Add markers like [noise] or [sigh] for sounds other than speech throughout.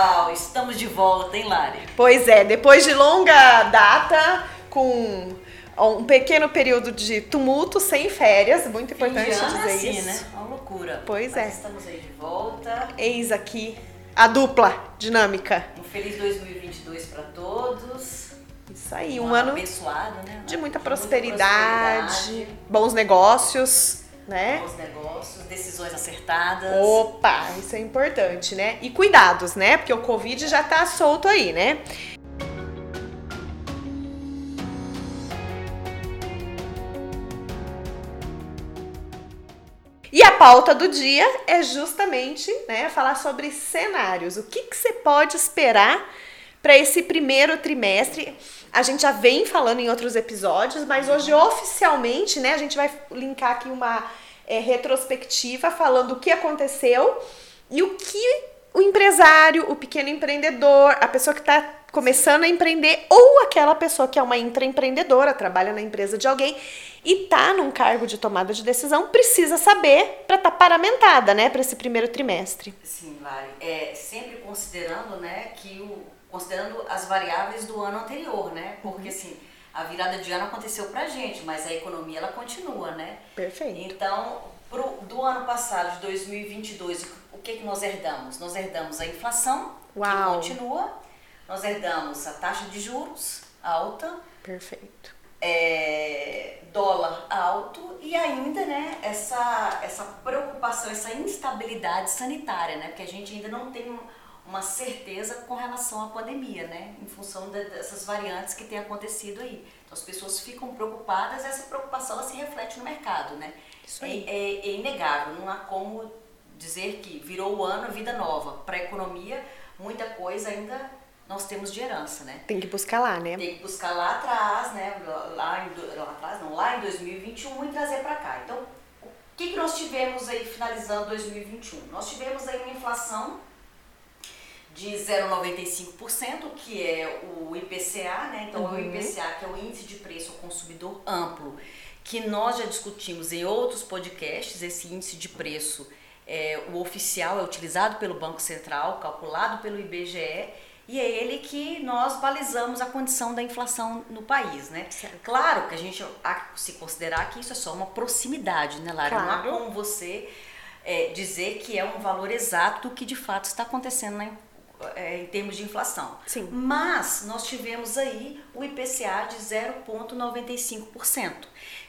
Uau, estamos de volta, hein, Lari? Pois é, depois de longa data, com um pequeno período de tumulto, sem férias, muito importante Fim de ano é dizer assim, isso. né? Uma loucura. Pois Mas é. Estamos aí de volta. Eis aqui a dupla dinâmica. Um feliz 2022 para todos. Isso aí, um ano abençoado, né? de muita prosperidade, bons negócios, né? bons negócios, decisões acertadas. Opa, isso é importante, né? E cuidados, né? Porque o Covid já tá solto aí, né? E a pauta do dia é justamente, né, falar sobre cenários. O que, que você pode esperar para esse primeiro trimestre? A gente já vem falando em outros episódios, mas hoje oficialmente, né, a gente vai linkar aqui uma é, retrospectiva falando o que aconteceu e o que o empresário, o pequeno empreendedor, a pessoa que está começando a empreender ou aquela pessoa que é uma intraempreendedora, trabalha na empresa de alguém e tá num cargo de tomada de decisão, precisa saber para estar tá paramentada, né, para esse primeiro trimestre. Sim, Lari. É, sempre considerando, né, que o, considerando as variáveis do ano anterior, né? Porque assim, a virada de ano aconteceu pra gente, mas a economia ela continua, né? Perfeito. Então, pro, do ano passado, de 2022, o que, que nós herdamos? Nós herdamos a inflação, Uau. que continua, nós herdamos a taxa de juros alta, Perfeito. é, dólar alto e ainda né, essa, essa preocupação, essa instabilidade sanitária, né? Porque a gente ainda não tem uma certeza com relação à pandemia, né? Em função de- dessas variantes que têm acontecido aí. Então as pessoas ficam preocupadas, essa preocupação ela se reflete no mercado, né? Isso É, aí. é- é inegável, não há como dizer que virou o ano, vida nova. Para a economia, muita coisa ainda nós temos de herança, né? Tem que buscar lá, né? Tem que buscar lá atrás, né? Lá, em, lá atrás, não, lá em 2021 e trazer para cá. Então, o que, que nós tivemos aí finalizando 2021? Nós tivemos aí uma inflação de 0,95%, que é o IPCA, né? Então, é o IPCA, que é o Índice de Preço ao Consumidor Amplo, que nós já discutimos em outros podcasts. Esse índice de preço, é, o oficial, é utilizado pelo Banco Central, calculado pelo IBGE, e é ele que nós balizamos a condição da inflação no país, né? Claro que a gente há que se considerar que isso é só uma proximidade, né, Lara? Não há Claro. como você é, dizer que é um valor exato do que de fato está acontecendo na é, em termos de inflação. Sim. Mas nós tivemos aí o IPCA de 0,95%.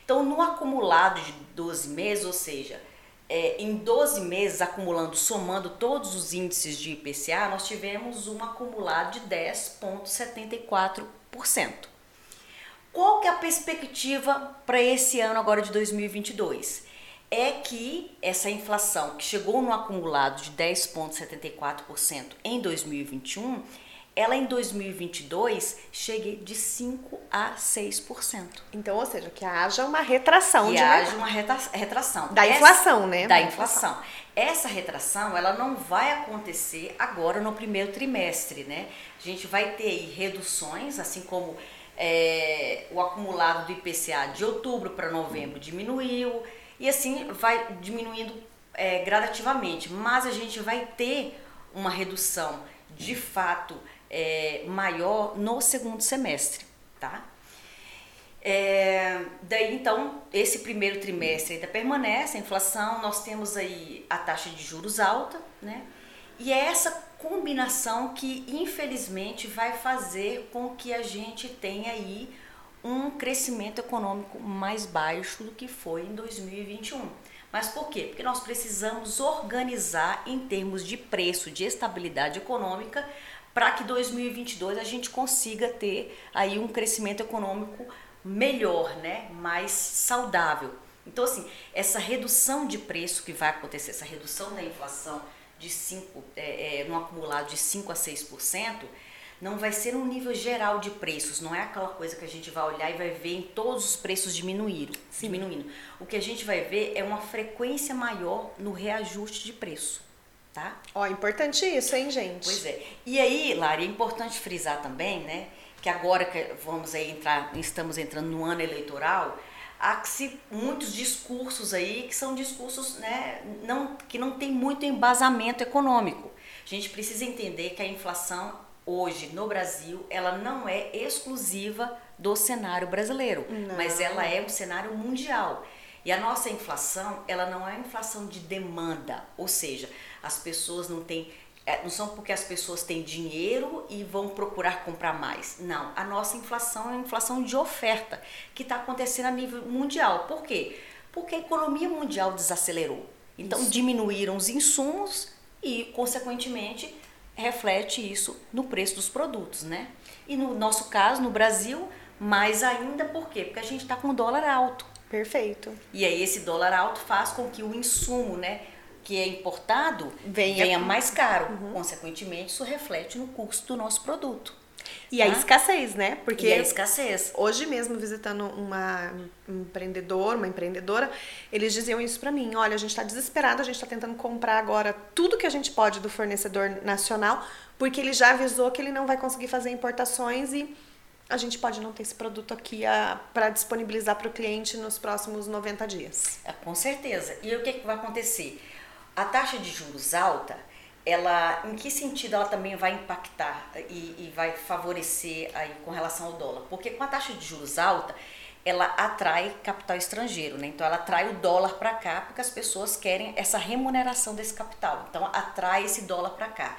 Então, no acumulado de 12 meses, ou seja, é, em 12 meses, acumulando, somando todos os índices de IPCA, nós tivemos um acumulado de 10,74%. Qual que é a perspectiva para esse ano agora de 2022? É que essa inflação que chegou no acumulado de 10,74% em 2021, ela em 2022 chegue de 5 a 6%. Então, ou seja, que haja uma retração Que de haja mercado. uma retração. Da Essa- inflação, né? Da inflação. Essa retração, ela não vai acontecer agora no primeiro trimestre, né? A gente vai ter aí reduções, assim como é, o acumulado do IPCA de outubro para novembro diminuiu, e assim vai diminuindo é, gradativamente. Mas a gente vai ter uma redução de fato é, maior no segundo semestre, tá? É, daí então, esse primeiro trimestre ainda permanece a inflação, nós temos aí a taxa de juros alta, né? E é essa combinação que infelizmente vai fazer com que a gente tenha aí um crescimento econômico mais baixo do que foi em 2021. Mas por quê? Porque nós precisamos organizar em termos de preço, de estabilidade econômica, para que 2022 a gente consiga ter aí um crescimento econômico melhor, né? mais saudável. Então, assim, essa redução de preço que vai acontecer, essa redução da inflação de 5, é, é, no acumulado de 5 a 6%, não vai ser um nível geral de preços, não é aquela coisa que a gente vai olhar e vai ver em todos os preços diminuíram, diminuindo. O que a gente vai ver é uma frequência maior no reajuste de preço, tá? Ó, importante isso, hein, gente? Pois é. E aí, Lari, é importante frisar também, né, que agora que vamos aí entrar, estamos entrando no ano eleitoral, há se, muitos discursos aí que são discursos, né, não, que não tem muito embasamento econômico. A gente precisa entender que a inflação hoje no Brasil, ela não é exclusiva do cenário brasileiro, não. mas ela é um cenário mundial. E a nossa inflação, ela não é inflação de demanda, ou seja, as pessoas não têm é, não são porque as pessoas têm dinheiro e vão procurar comprar mais. Não, a nossa inflação é uma inflação de oferta que está acontecendo a nível mundial. Por quê? Porque a economia mundial desacelerou. Então isso. diminuíram os insumos e, consequentemente, reflete isso no preço dos produtos, né? E no nosso caso, no Brasil, mais ainda por quê? Porque a gente está com o dólar alto. Perfeito. E aí esse dólar alto faz com que o insumo, né, que é importado, venha, venha mais caro. Uhum. Consequentemente, isso reflete no custo do nosso produto. E tá? a escassez, né? Porque e a escassez. Hoje mesmo, visitando uma um empreendedor, uma empreendedora, eles diziam isso para mim. Olha, a gente está desesperado, a gente está tentando comprar agora tudo que a gente pode do fornecedor nacional, porque ele já avisou que ele não vai conseguir fazer importações e a gente pode não ter esse produto aqui para disponibilizar para o cliente nos próximos 90 dias. É, com certeza. E o que, que vai acontecer? A taxa de juros alta, ela, em que sentido ela também vai impactar e, e vai favorecer aí com relação ao dólar? Porque com a taxa de juros alta, ela atrai capital estrangeiro, né? Então ela atrai o dólar para cá porque as pessoas querem essa remuneração desse capital. Então atrai esse dólar para cá.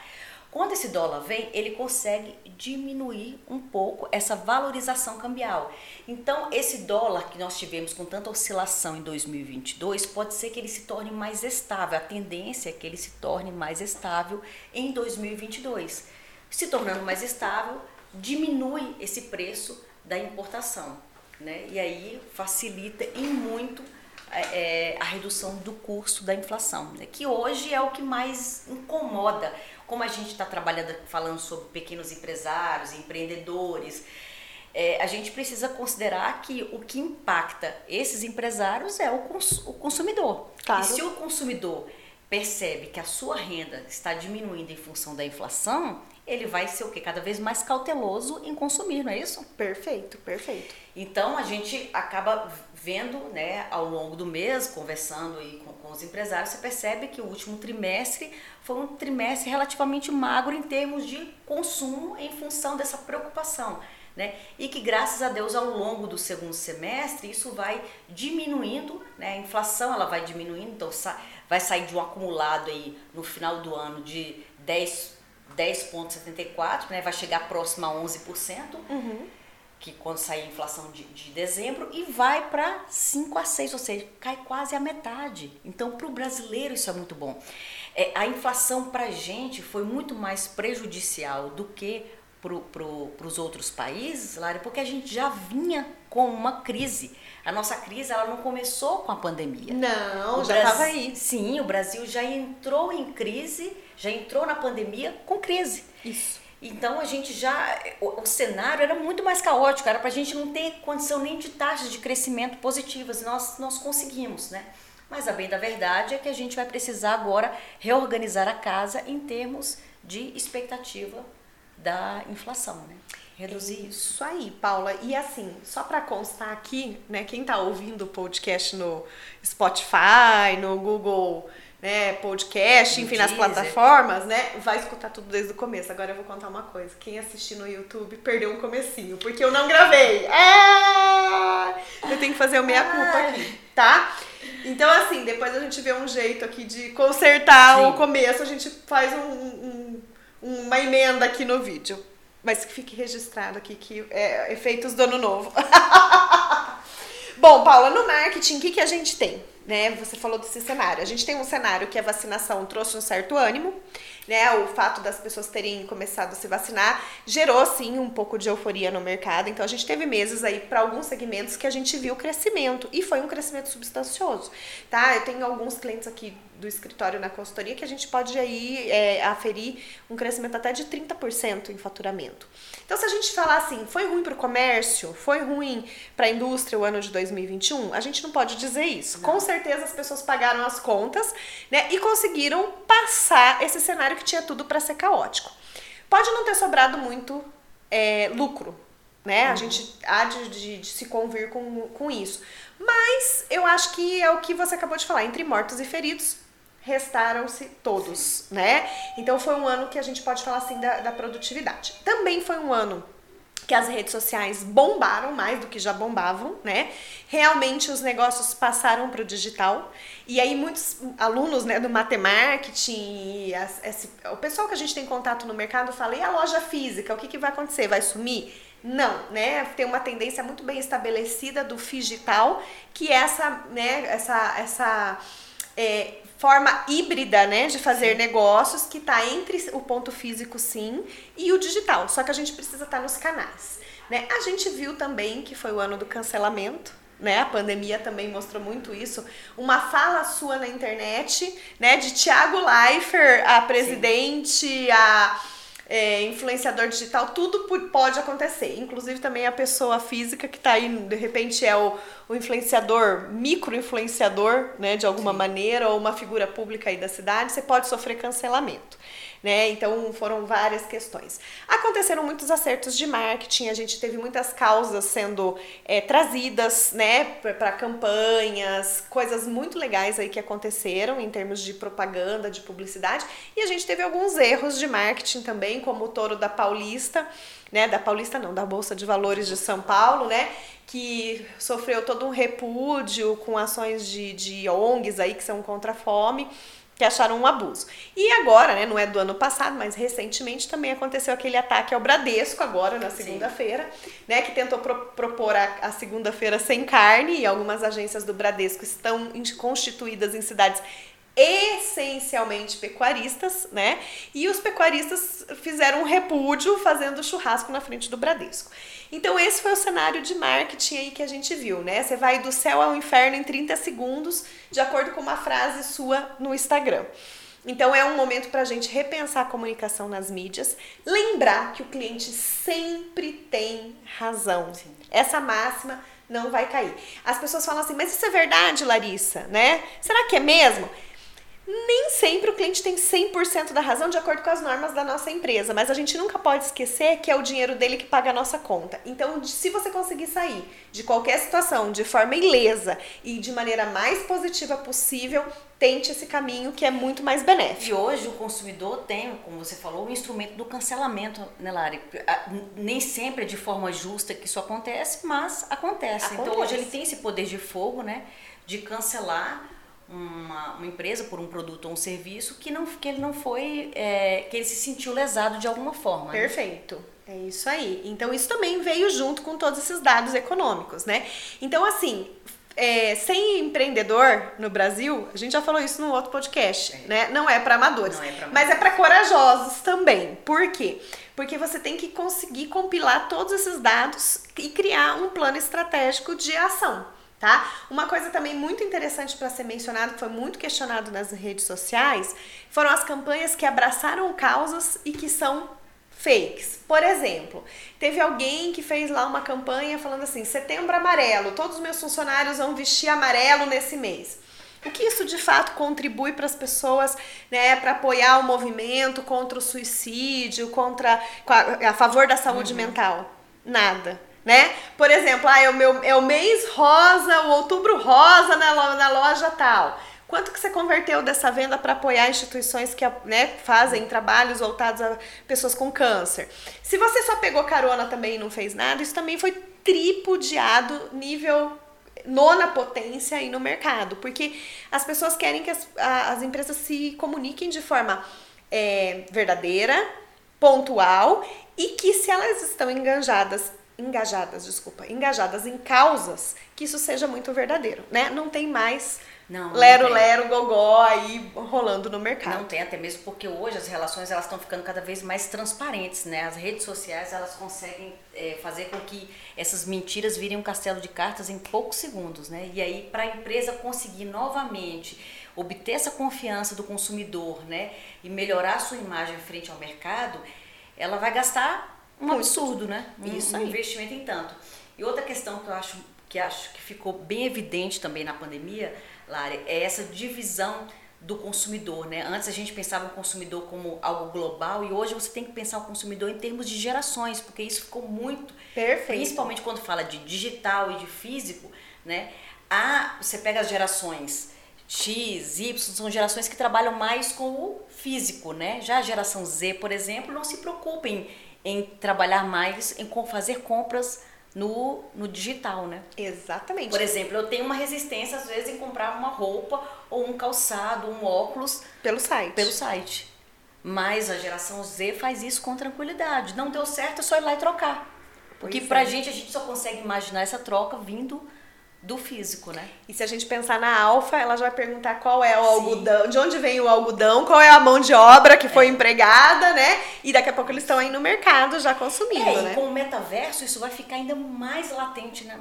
Quando esse dólar vem, ele consegue diminuir um pouco essa valorização cambial. Então, esse dólar que nós tivemos com tanta oscilação em 2022, pode ser que ele se torne mais estável. A tendência é que ele se torne mais estável em 2022. Se tornando mais estável, diminui esse preço da importação. Né? E aí facilita em muito é, a redução do custo da inflação, né? que hoje é o que mais incomoda como a gente está trabalhando, falando sobre pequenos empresários, empreendedores, é, a gente precisa considerar que o que impacta esses empresários é o, cons o consumidor. Claro. E se o consumidor percebe que a sua renda está diminuindo em função da inflação, ele vai ser o que cada vez mais cauteloso em consumir, não é isso? Perfeito, perfeito. Então a gente acaba vendo, né, ao longo do mês, conversando aí com, com os empresários, você percebe que o último trimestre foi um trimestre relativamente magro em termos de consumo em função dessa preocupação. Né? E que graças a Deus ao longo do segundo semestre isso vai diminuindo, né? A inflação ela vai diminuindo, então vai sair de um acumulado aí no final do ano de 10 10,74, né? Vai chegar próximo a 11%. Uhum que quando sair a inflação de, de dezembro, e vai para 5 a 6, ou seja, cai quase a metade. Então, para o brasileiro, isso é muito bom. É, a inflação para a gente foi muito mais prejudicial do que para pro, os outros países, Lara, porque a gente já vinha com uma crise. A nossa crise ela não começou com a pandemia. Não, o já estava aí. Sim, o Brasil já entrou em crise, já entrou na pandemia com crise. Isso. Então a gente já. O, o cenário era muito mais caótico, era para a gente não ter condição nem de taxas de crescimento positivas. Nós, nós conseguimos, né? Mas a bem da verdade é que a gente vai precisar agora reorganizar a casa em termos de expectativa da inflação, né? Reduzir isso. Isso aí, Paula. E assim, só para constar aqui, né, quem está ouvindo o podcast no Spotify, no Google né, podcast, enfim, nas plataformas, né, vai escutar tudo desde o começo. Agora eu vou contar uma coisa. Quem assistir no YouTube perdeu um comecinho, porque eu não gravei. É! Eu tenho que fazer o meia-culpa aqui, tá? Então, assim, depois a gente vê um jeito aqui de consertar Sim. o começo, a gente faz um, um, uma emenda aqui no vídeo. Mas que fique registrado aqui que é efeitos do ano novo. [laughs] Bom, Paula, no marketing, o que, que a gente tem? Né? Você falou desse cenário. A gente tem um cenário que a vacinação trouxe um certo ânimo, né? O fato das pessoas terem começado a se vacinar gerou sim um pouco de euforia no mercado. Então a gente teve meses aí para alguns segmentos que a gente viu crescimento e foi um crescimento substancioso, tá? Eu tenho alguns clientes aqui do escritório na consultoria que a gente pode aí é, aferir um crescimento até de 30% em faturamento. Então, se a gente falar assim, foi ruim para o comércio, foi ruim para a indústria o ano de 2021, a gente não pode dizer isso. Não. Com certeza as pessoas pagaram as contas né, e conseguiram passar esse cenário que tinha tudo para ser caótico. Pode não ter sobrado muito é, lucro, né? Uhum. A gente há de, de, de, se convir com, com isso. Mas eu acho que é o que você acabou de falar, entre mortos e feridos, restaram-se todos, né? Então foi um ano que a gente pode falar assim da, da produtividade. Também foi um ano que as redes sociais bombaram mais do que já bombavam, né? Realmente os negócios passaram para o digital. E aí muitos alunos né, do Matemarketing, as, esse, o pessoal que a gente tem contato no mercado fala, e a loja física, o que, que vai acontecer? Vai sumir? Não, né? Tem uma tendência muito bem estabelecida do digital, que é essa, né, essa, essa é, forma híbrida, né, de fazer negócios que está entre o ponto físico, sim, e o digital. Só que a gente precisa estar tá nos canais, né? A gente viu também que foi o ano do cancelamento, né? A pandemia também mostrou muito isso. Uma fala sua na internet, né, de Tiago Leifert, a presidente, sim. a é, influenciador digital, tudo pode acontecer. Inclusive também a pessoa física que está aí, de repente é o, o influenciador, micro-influenciador, né, de alguma Sim. maneira, ou uma figura pública aí da cidade, você pode sofrer cancelamento né? Então foram várias questões. Aconteceram muitos acertos de marketing, a gente teve muitas causas sendo é, trazidas, né, para campanhas, coisas muito legais aí que aconteceram em termos de propaganda, de publicidade, e a gente teve alguns erros de marketing também, como o touro da Paulista, né, da Paulista não, da Bolsa de Valores de São Paulo, né, que sofreu todo um repúdio com ações de, de ONGs aí que são contra a fome que acharam um abuso. E agora, né, não é do ano passado, mas recentemente também aconteceu aquele ataque ao Bradesco, agora na segunda-feira, né, que tentou pro propor a, a segunda-feira sem carne, e algumas agências do Bradesco estão constituídas em cidades essencialmente pecuaristas, né? E os pecuaristas fizeram um repúdio fazendo churrasco na frente do Bradesco. Então esse foi o cenário de marketing aí que a gente viu, né? Você vai do céu ao inferno em 30 segundos, de acordo com uma frase sua no Instagram. Então é um momento para a gente repensar a comunicação nas mídias, lembrar que o cliente sempre tem razão. Sim. Essa máxima não vai cair. As pessoas falam assim, mas isso é verdade, Larissa, né? Será que é mesmo? Nem sempre o cliente tem 100% da razão de acordo com as normas da nossa empresa, mas a gente nunca pode esquecer que é o dinheiro dele que paga a nossa conta. Então, se você conseguir sair de qualquer situação de forma ilesa e de maneira mais positiva possível, tente esse caminho que é muito mais benéfico. E hoje o consumidor tem, como você falou, o instrumento do cancelamento, né, Lari? Nem sempre é de forma justa que isso acontece, mas acontece. acontece. Então hoje ele tem esse poder de fogo, né? De cancelar uma, uma, empresa por um produto ou um serviço que, não, que ele não foi, é, que ele se sentiu lesado de alguma forma. Né? Perfeito. É isso aí. Então isso também veio junto com todos esses dados econômicos, né? Então assim, é, sem empreendedor no Brasil, a gente já falou isso no outro podcast, é. né? Não é para amadores, é amadores, mas é para corajosos também. Por quê? Porque você tem que conseguir compilar todos esses dados e criar um plano estratégico de ação tá? Uma coisa também muito interessante para ser mencionado, que foi muito questionado nas redes sociais, foram as campanhas que abraçaram causas e que são fakes. Por exemplo, teve alguém que fez lá uma campanha falando assim: setembro amarelo, todos os meus funcionários vão vestir amarelo nesse mês. O que isso de fato contribui para as pessoas, né, para apoiar o movimento contra o suicídio, contra a, a favor da saúde uhum. mental? Nada né? Por exemplo, ah, é, o meu, é o mês rosa, o outubro rosa na, na loja tal. Quanto que você converteu dessa venda para apoiar instituições que né, fazem trabalhos voltados a pessoas com câncer? Se você só pegou carona também e não fez nada, isso também foi tripudiado nível nona potência aí no mercado, porque as pessoas querem que as, as empresas se comuniquem de forma é, verdadeira, pontual e que se elas estão enganjadas engajadas, desculpa, engajadas em causas, que isso seja muito verdadeiro, né? Não tem mais não, lero, não lero, gogó aí rolando no mercado. Não tem, até mesmo porque hoje as relações elas estão ficando cada vez mais transparentes, né? As redes sociais elas conseguem é, fazer com que essas mentiras virem um castelo de cartas em poucos segundos, né? E aí para a empresa conseguir novamente obter essa confiança do consumidor, né? E melhorar a sua imagem frente ao mercado, ela vai gastar um Muito. absurdo, né? Isso um, um investimento em tanto. E outra questão que eu acho que acho que ficou bem evidente também na pandemia, Lari, é essa divisão do consumidor, né? Antes a gente pensava o consumidor como algo global e hoje você tem que pensar o consumidor em termos de gerações, porque isso ficou muito, Perfeito. principalmente quando fala de digital e de físico, né? A, você pega as gerações X, Y, são gerações que trabalham mais com o físico, né? Já a geração Z, por exemplo, não se preocupa em, em trabalhar mais, em fazer compras no, no digital, né? Exatamente. Por exemplo, eu tenho uma resistência às vezes em comprar uma roupa ou um calçado, um óculos pelo site. Pelo site. Mas a geração Z faz isso com tranquilidade. Não deu certo, é só ir lá e trocar. Porque pois pra é. gente a gente só consegue imaginar essa troca vindo do físico, né? E se a gente pensar na alfa, ela já vai perguntar qual é o Sim. algodão, de onde vem o algodão, qual é a mão de obra que foi é. empregada, né? E daqui a pouco eles estão aí no mercado já consumindo, é, né? E com o metaverso isso vai ficar ainda mais latente né?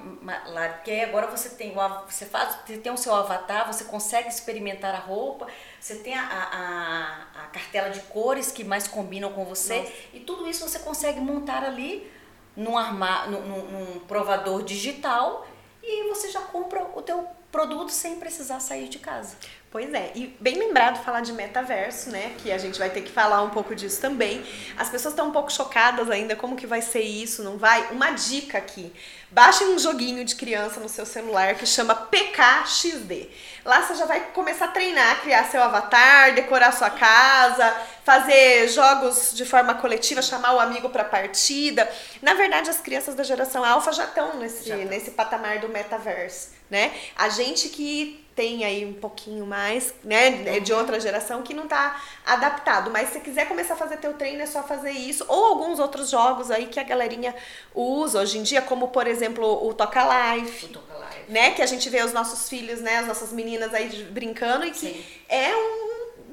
lá, porque agora você tem você faz, você tem o seu avatar, você consegue experimentar a roupa, você tem a, a, a cartela de cores que mais combinam com você Nossa. e tudo isso você consegue montar ali num, armar, num, num provador digital e você já compra o teu produto sem precisar sair de casa. Pois é, e bem lembrado falar de metaverso, né? Que a gente vai ter que falar um pouco disso também. As pessoas estão um pouco chocadas ainda, como que vai ser isso, não vai? Uma dica aqui: baixe um joguinho de criança no seu celular que chama PKXD. Lá você já vai começar a treinar, criar seu avatar, decorar sua casa, fazer jogos de forma coletiva, chamar o amigo para partida. Na verdade, as crianças da geração alfa já estão nesse, já nesse patamar do metaverso, né? A gente que tem aí um pouquinho mais, né, de outra geração que não tá adaptado. Mas se quiser começar a fazer teu treino, é só fazer isso. Ou alguns outros jogos aí que a galerinha usa hoje em dia, como por exemplo o Toca Life. O Toca Life. Né, que a gente vê os nossos filhos, né, as nossas meninas aí brincando e que Sim. é um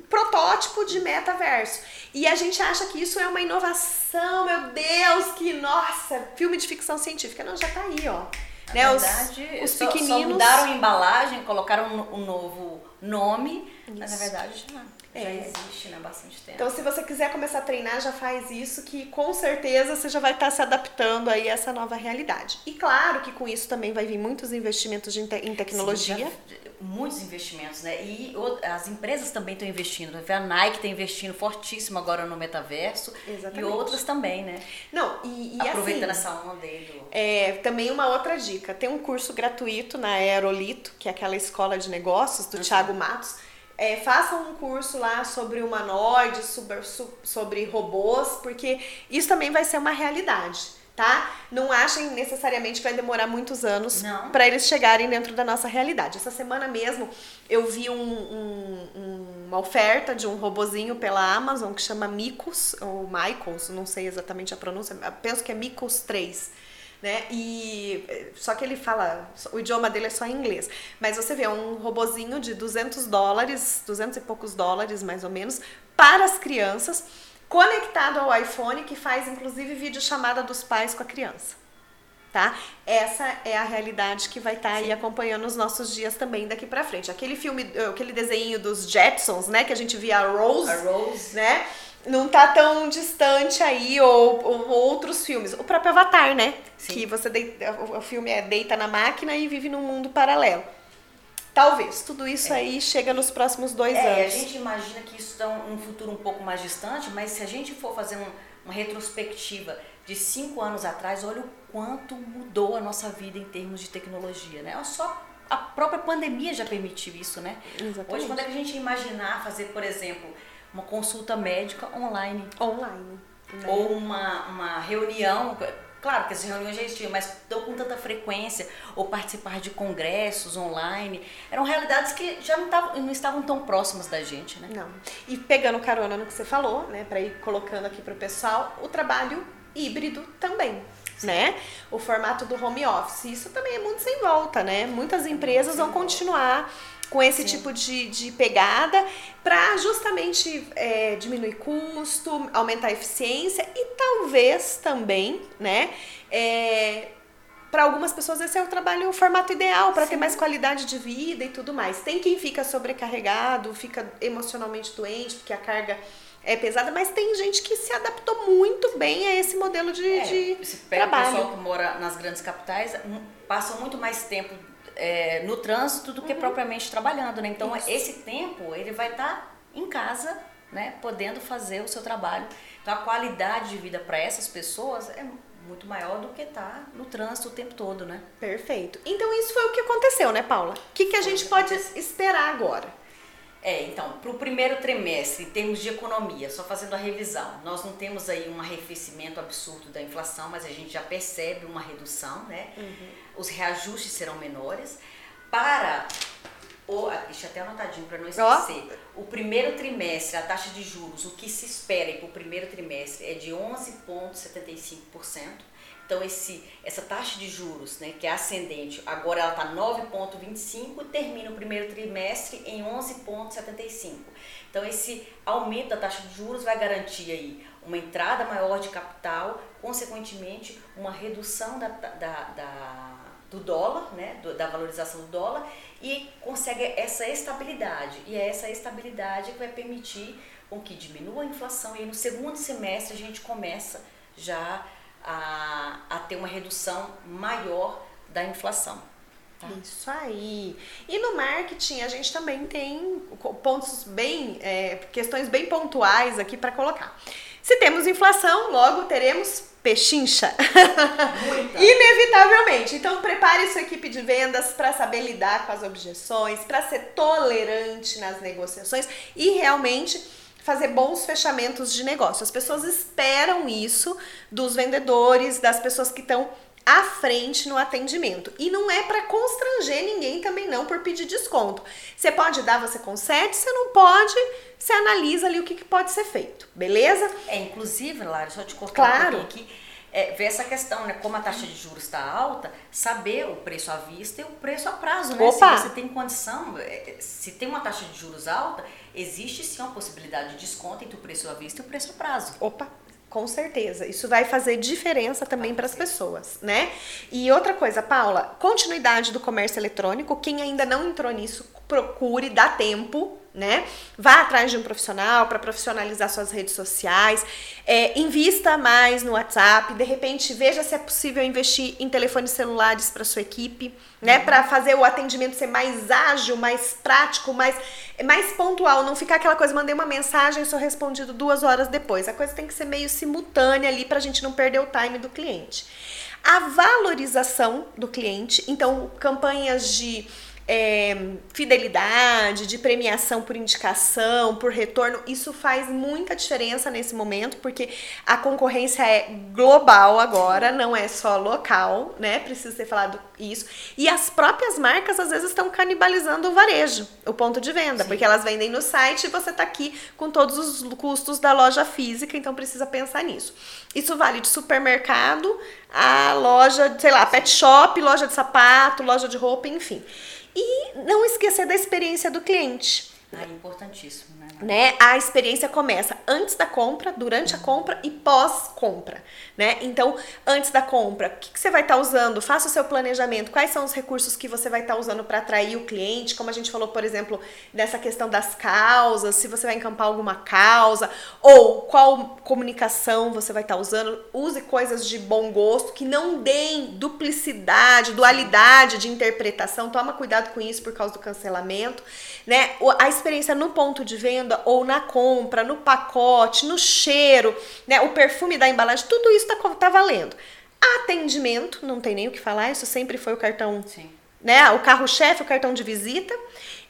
protótipo de metaverso. E a gente acha que isso é uma inovação, meu Deus, que nossa, filme de ficção científica. Não, já tá aí, ó. Na né? verdade, os, os só, pequeninos. Só mudaram a embalagem, colocaram um, um novo nome, isso. mas na verdade já, é. já existe né, há bastante tempo. Então, se você quiser começar a treinar, já faz isso, que com certeza você já vai estar se adaptando aí a essa nova realidade. E claro que com isso também vai vir muitos investimentos de, em tecnologia. Sim, já, muitos investimentos, né? E as empresas também estão investindo. A Nike está investindo fortíssimo agora no metaverso. Exatamente. E outras também, né? Não, e, e Aproveitando assim, essa onda aí do... É, também uma outra dica. Tem um curso gratuito na Aerolito, que é aquela escola de negócios do uhum. Thiago Matos. É, façam um curso lá sobre humanoides, sobre, sobre robôs, porque isso também vai ser uma realidade tá? Não achem necessariamente que vai demorar muitos anos para eles chegarem dentro da nossa realidade. Essa semana mesmo eu vi um, um, uma oferta de um robozinho pela Amazon que chama Micos, ou Michaels, não sei exatamente a pronúncia, penso que é Micos 3. Né? E só que ele fala, o idioma dele é só em inglês. Mas você vê é um robozinho de 200 dólares, 200 e poucos dólares mais ou menos, para as crianças conectado ao iPhone que faz inclusive videochamada dos pais com a criança. Tá? Essa é a realidade que vai estar tá aí acompanhando os nossos dias também daqui para frente. Aquele filme, aquele desenho dos Jetsons, né, que a gente via a Rose, a Rose. né? Não tá tão distante aí ou, ou outros filmes. O próprio Avatar, né? Sim. Que você deita, o filme é deita na máquina e vive num mundo paralelo. Talvez. Tudo isso é. aí chega nos próximos dois é, anos. a gente imagina que isso está um, um futuro um pouco mais distante, mas se a gente for fazer um, uma retrospectiva de cinco anos atrás, olha o quanto mudou a nossa vida em termos de tecnologia, né? Só a própria pandemia já permitiu isso, né? Exatamente. Hoje, quando é que a gente imaginar fazer, por exemplo, uma consulta médica online? Online. Né? Ou uma, uma reunião Claro que as reuniões já existiam, mas não com tanta frequência, ou participar de congressos online. Eram realidades que já não, tavam, não estavam tão próximas da gente, né? Não. E pegando carona no que você falou, né, para ir colocando aqui para o pessoal, o trabalho híbrido também. Né? O formato do home office. Isso também é muito sem volta, né? Muitas empresas vão continuar com esse Sim. tipo de, de pegada para justamente é, diminuir custo, aumentar a eficiência e talvez também, né? É, para algumas pessoas esse é o trabalho, o formato ideal para ter mais qualidade de vida e tudo mais. Tem quem fica sobrecarregado, fica emocionalmente doente porque a carga é pesada, mas tem gente que se adaptou muito bem a esse modelo de, é, de se pega trabalho. O pessoal que mora nas grandes capitais passam muito mais tempo é, no trânsito do que uhum. propriamente trabalhando, né? Então Isso. esse tempo ele vai estar tá em casa, né? Podendo fazer o seu trabalho. Então a qualidade de vida para essas pessoas é muito maior do que tá no trânsito o tempo todo, né? Perfeito. Então isso foi o que aconteceu, né, Paula? O que, que a gente pode esperar agora? É, então, para o primeiro trimestre, em termos de economia, só fazendo a revisão, nós não temos aí um arrefecimento absurdo da inflação, mas a gente já percebe uma redução, né? Uhum. Os reajustes serão menores. Para o, ah, deixa até anotadinho para não esquecer, oh. o primeiro trimestre, a taxa de juros, o que se espera para o primeiro trimestre é de 11,75%. Então, esse, essa taxa de juros, né, que é ascendente, agora ela está 9,25 e termina o primeiro trimestre em 11,75. Então, esse aumento da taxa de juros vai garantir aí uma entrada maior de capital, consequentemente, uma redução da, da, da do dólar, né, da valorização do dólar, e consegue essa estabilidade. E é essa estabilidade que vai permitir com que diminua a inflação. E no segundo semestre a gente começa já a, a ter uma redução maior da inflação. Tá? Isso aí. E no marketing a gente também tem pontos bem, é, questões bem pontuais aqui para colocar. Se temos inflação, logo teremos pechincha. [laughs] Inevitavelmente. Então prepare sua equipe de vendas para saber lidar com as objeções, para ser tolerante nas negociações e realmente fazer bons fechamentos de negócio. As pessoas esperam isso dos vendedores, das pessoas que estão à frente no atendimento. E não é para constranger ninguém também não por pedir desconto. Você pode dar, você concede, você não pode, você analisa ali o que, que pode ser feito, beleza? É, inclusive, Lara, só te cortar claro. um pouquinho aqui, é, ver essa questão, né? Como a taxa de juros está alta, saber o preço à vista e o preço a prazo, né? Opa. Se você tem condição, é, se tem uma taxa de juros alta, existe sim uma possibilidade de desconto entre o preço à vista e o preço a prazo. Opa, com certeza. Isso vai fazer diferença também para as pessoas, né? E outra coisa, Paula, continuidade do comércio eletrônico. Quem ainda não entrou nisso, procure, dá tempo, né? Vá atrás de um profissional para profissionalizar suas redes sociais, é, invista mais no WhatsApp, de repente veja se é possível investir em telefones celulares para sua equipe, né? Uhum. Para fazer o atendimento ser mais ágil, mais prático, mais, mais pontual, não ficar aquela coisa, mandei uma mensagem e sou respondido duas horas depois. A coisa tem que ser meio simultânea ali para a gente não perder o time do cliente. A valorização do cliente, então campanhas de é, fidelidade, de premiação por indicação, por retorno, isso faz muita diferença nesse momento, porque a concorrência é global agora, não é só local, né? Precisa ser falado isso. E as próprias marcas às vezes estão canibalizando o varejo, o ponto de venda, Sim. porque elas vendem no site e você está aqui com todos os custos da loja física, então precisa pensar nisso. Isso vale de supermercado a loja, sei lá, pet shop, loja de sapato, loja de roupa, enfim. E não esquecer da experiência do cliente. Ah, importantíssimo, né? né? A experiência começa antes da compra, durante a compra e pós-compra, né? Então, antes da compra, o que, que você vai estar tá usando? Faça o seu planejamento. Quais são os recursos que você vai estar tá usando para atrair o cliente? Como a gente falou, por exemplo, dessa questão das causas, se você vai encampar alguma causa, ou qual comunicação você vai estar tá usando. Use coisas de bom gosto que não deem duplicidade, dualidade de interpretação. Toma cuidado com isso por causa do cancelamento, né? A experiência no ponto de venda ou na compra, no pacote, no cheiro, né? O perfume da embalagem, tudo isso tá, tá valendo. Atendimento, não tem nem o que falar, isso sempre foi o cartão, Sim. né? O carro-chefe, o cartão de visita.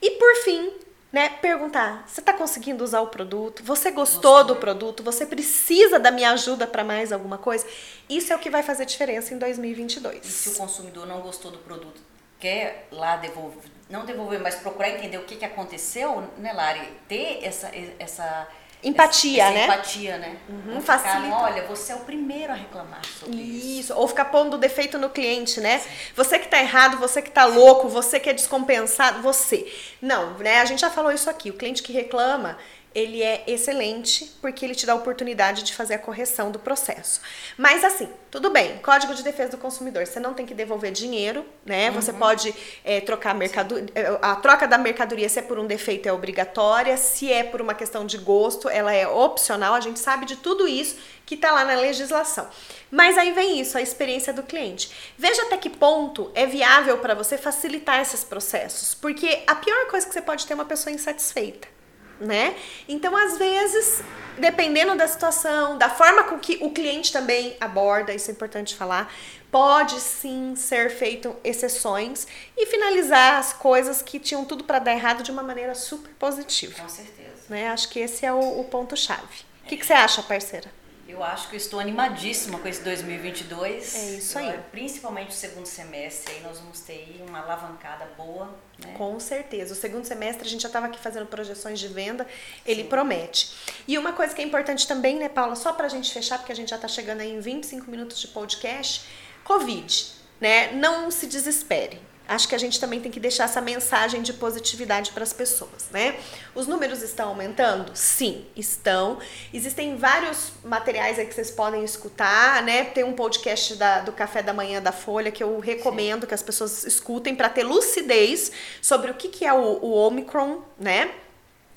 E por fim, né, perguntar: você está conseguindo usar o produto? Você gostou, gostou. do produto? Você precisa da minha ajuda para mais alguma coisa? Isso é o que vai fazer diferença em 2022. E se o consumidor não gostou do produto, quer lá devolver, não devolver, mas procurar entender o que, que aconteceu, né, Lari? Ter essa, essa empatia, essa, né? empatia, né? Uhum, facilita. olha, você é o primeiro a reclamar sobre isso. Isso, ou ficar pondo defeito no cliente, né? Sim. Você que tá errado, você que tá louco, você que é descompensado, você. Não, né? A gente já falou isso aqui. O cliente que reclama, ele é excelente porque ele te dá a oportunidade de fazer a correção do processo. Mas assim, tudo bem, Código de Defesa do Consumidor, você não tem que devolver dinheiro, né? Uhum. Você pode é, trocar mercadoria, é, a troca da mercadoria se é por um defeito é obrigatória, se é por uma questão de gosto, ela é opcional, a gente sabe de tudo isso que está lá na legislação. Mas aí vem isso, a experiência do cliente. Veja até que ponto é viável para você facilitar esses processos, porque a pior coisa que você pode ter é uma pessoa insatisfeita né? Então, às vezes, dependendo da situação, da forma com que o cliente também aborda, isso é importante falar, pode sim ser feito exceções e finalizar as coisas que tinham tudo para dar errado de uma maneira super positiva. Com certeza. Né? Acho que esse é o, o ponto-chave. O que, que você acha, parceira? Eu acho que eu estou animadíssima com esse 2022. É isso aí. Principalmente o segundo semestre, aí nós vamos ter aí uma alavancada boa. Né? Com certeza. O segundo semestre a gente já estava aqui fazendo projeções de venda, ele Sim. promete. E uma coisa que é importante também, né, Paula, só para a gente fechar, porque a gente já está chegando aí em 25 minutos de podcast, Covid, né? Não se desespere acho que a gente também tem que deixar essa mensagem de positividade para as pessoas, né? Os números estão aumentando? Sim, estão. Existem vários materiais aí que vocês podem escutar, né? Tem um podcast da, do Café da Manhã da Folha que eu recomendo Sim. que as pessoas escutem para ter lucidez sobre o que, que é o, o Omicron, né?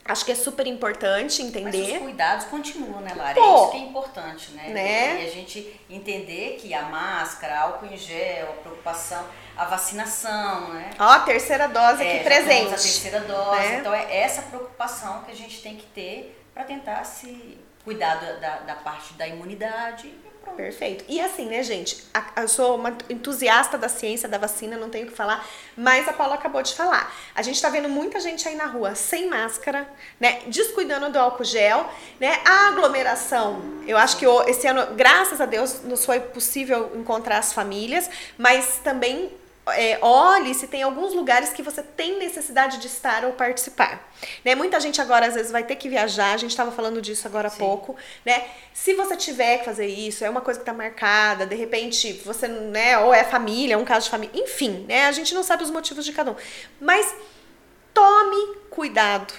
Acho que é super importante entender. Mas os cuidados continuam, né, Lara? Pô, é isso que é importante, né? né? E a gente entender que a máscara, álcool em gel, a preocupação, a vacinação, né? Ó, a terceira dose aqui é, presente. A terceira dose. Né? Então é essa preocupação que a gente tem que ter para tentar se cuidar da, da parte da imunidade Perfeito. E assim, né, gente? Eu sou uma entusiasta da ciência, da vacina, não tenho o que falar, mas a Paula acabou de falar. A gente tá vendo muita gente aí na rua sem máscara, né? Descuidando do álcool gel, né? A aglomeração. Eu acho que esse ano, graças a Deus, nos foi possível encontrar as famílias, mas também é, olhe se tem alguns lugares que você tem necessidade de estar ou participar. Né? Muita gente agora às vezes vai ter que viajar, a gente estava falando disso agora há pouco, né? Se você tiver que fazer isso, é uma coisa que está marcada, de repente você, né, ou é família, é um caso de família, enfim, né? A gente não sabe os motivos de cada um. Mas tome cuidado,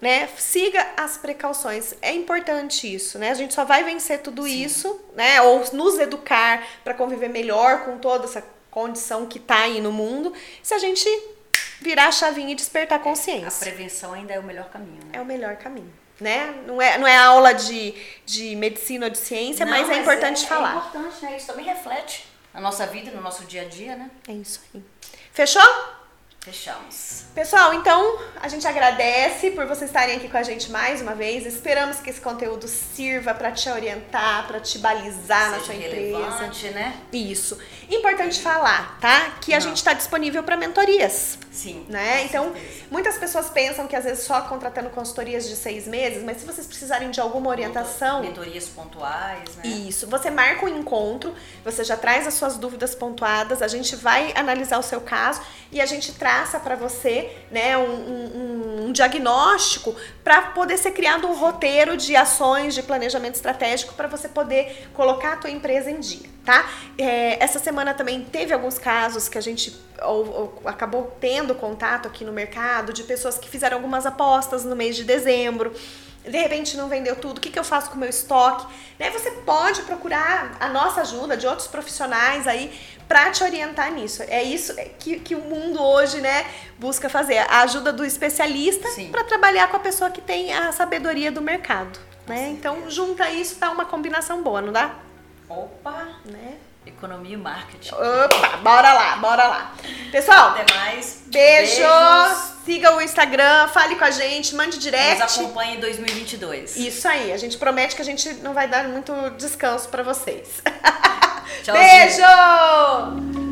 né? Siga as precauções. É importante isso, né? A gente só vai vencer tudo Sim. isso, né? Ou nos educar para conviver melhor com toda essa condição que está aí no mundo, se a gente virar a chavinha e despertar consciência. A prevenção ainda é o melhor caminho, né? É o melhor caminho. Né? Não, é, não é aula de, de medicina ou de ciência, não, mas é importante é, falar. É importante, né? Isso também reflete na nossa vida, no nosso dia a dia, né? É isso aí. Fechou? Fechamos. Pessoal, então a gente agradece por vocês estarem aqui com a gente mais uma vez. Esperamos que esse conteúdo sirva para te orientar, para te balizar Seja na sua empresa. né? Isso. Importante falar, tá? Que a Não. gente está disponível para mentorias. Sim. Né? Então, muitas pessoas pensam que às vezes só contratando consultorias de seis meses, mas se vocês precisarem de alguma orientação. Mentorias pontuais, né? Isso. Você marca um encontro, você já traz as suas dúvidas pontuadas, a gente vai analisar o seu caso e a gente traça para você né, um, um, um diagnóstico para poder ser criado um roteiro de ações de planejamento estratégico para você poder colocar a tua empresa em dia, tá? É, essa semana também teve alguns casos que a gente ou, ou, acabou tendo contato aqui no mercado de pessoas que fizeram algumas apostas no mês de dezembro. De repente não vendeu tudo, o que, que eu faço com o meu estoque? Né? Você pode procurar a nossa ajuda de outros profissionais aí para te orientar nisso. É isso que, que o mundo hoje né, busca fazer, a ajuda do especialista para trabalhar com a pessoa que tem a sabedoria do mercado. Né? Então junta isso, dá uma combinação boa, não dá? Opa! Né? Economia e marketing. Opa, bora lá, bora lá. Pessoal, até mais. Beijo. Beijos. Siga o Instagram, fale com a gente, mande direct. Nos acompanhe em 2022. Isso aí, a gente promete que a gente não vai dar muito descanso para vocês. [laughs] Beijo!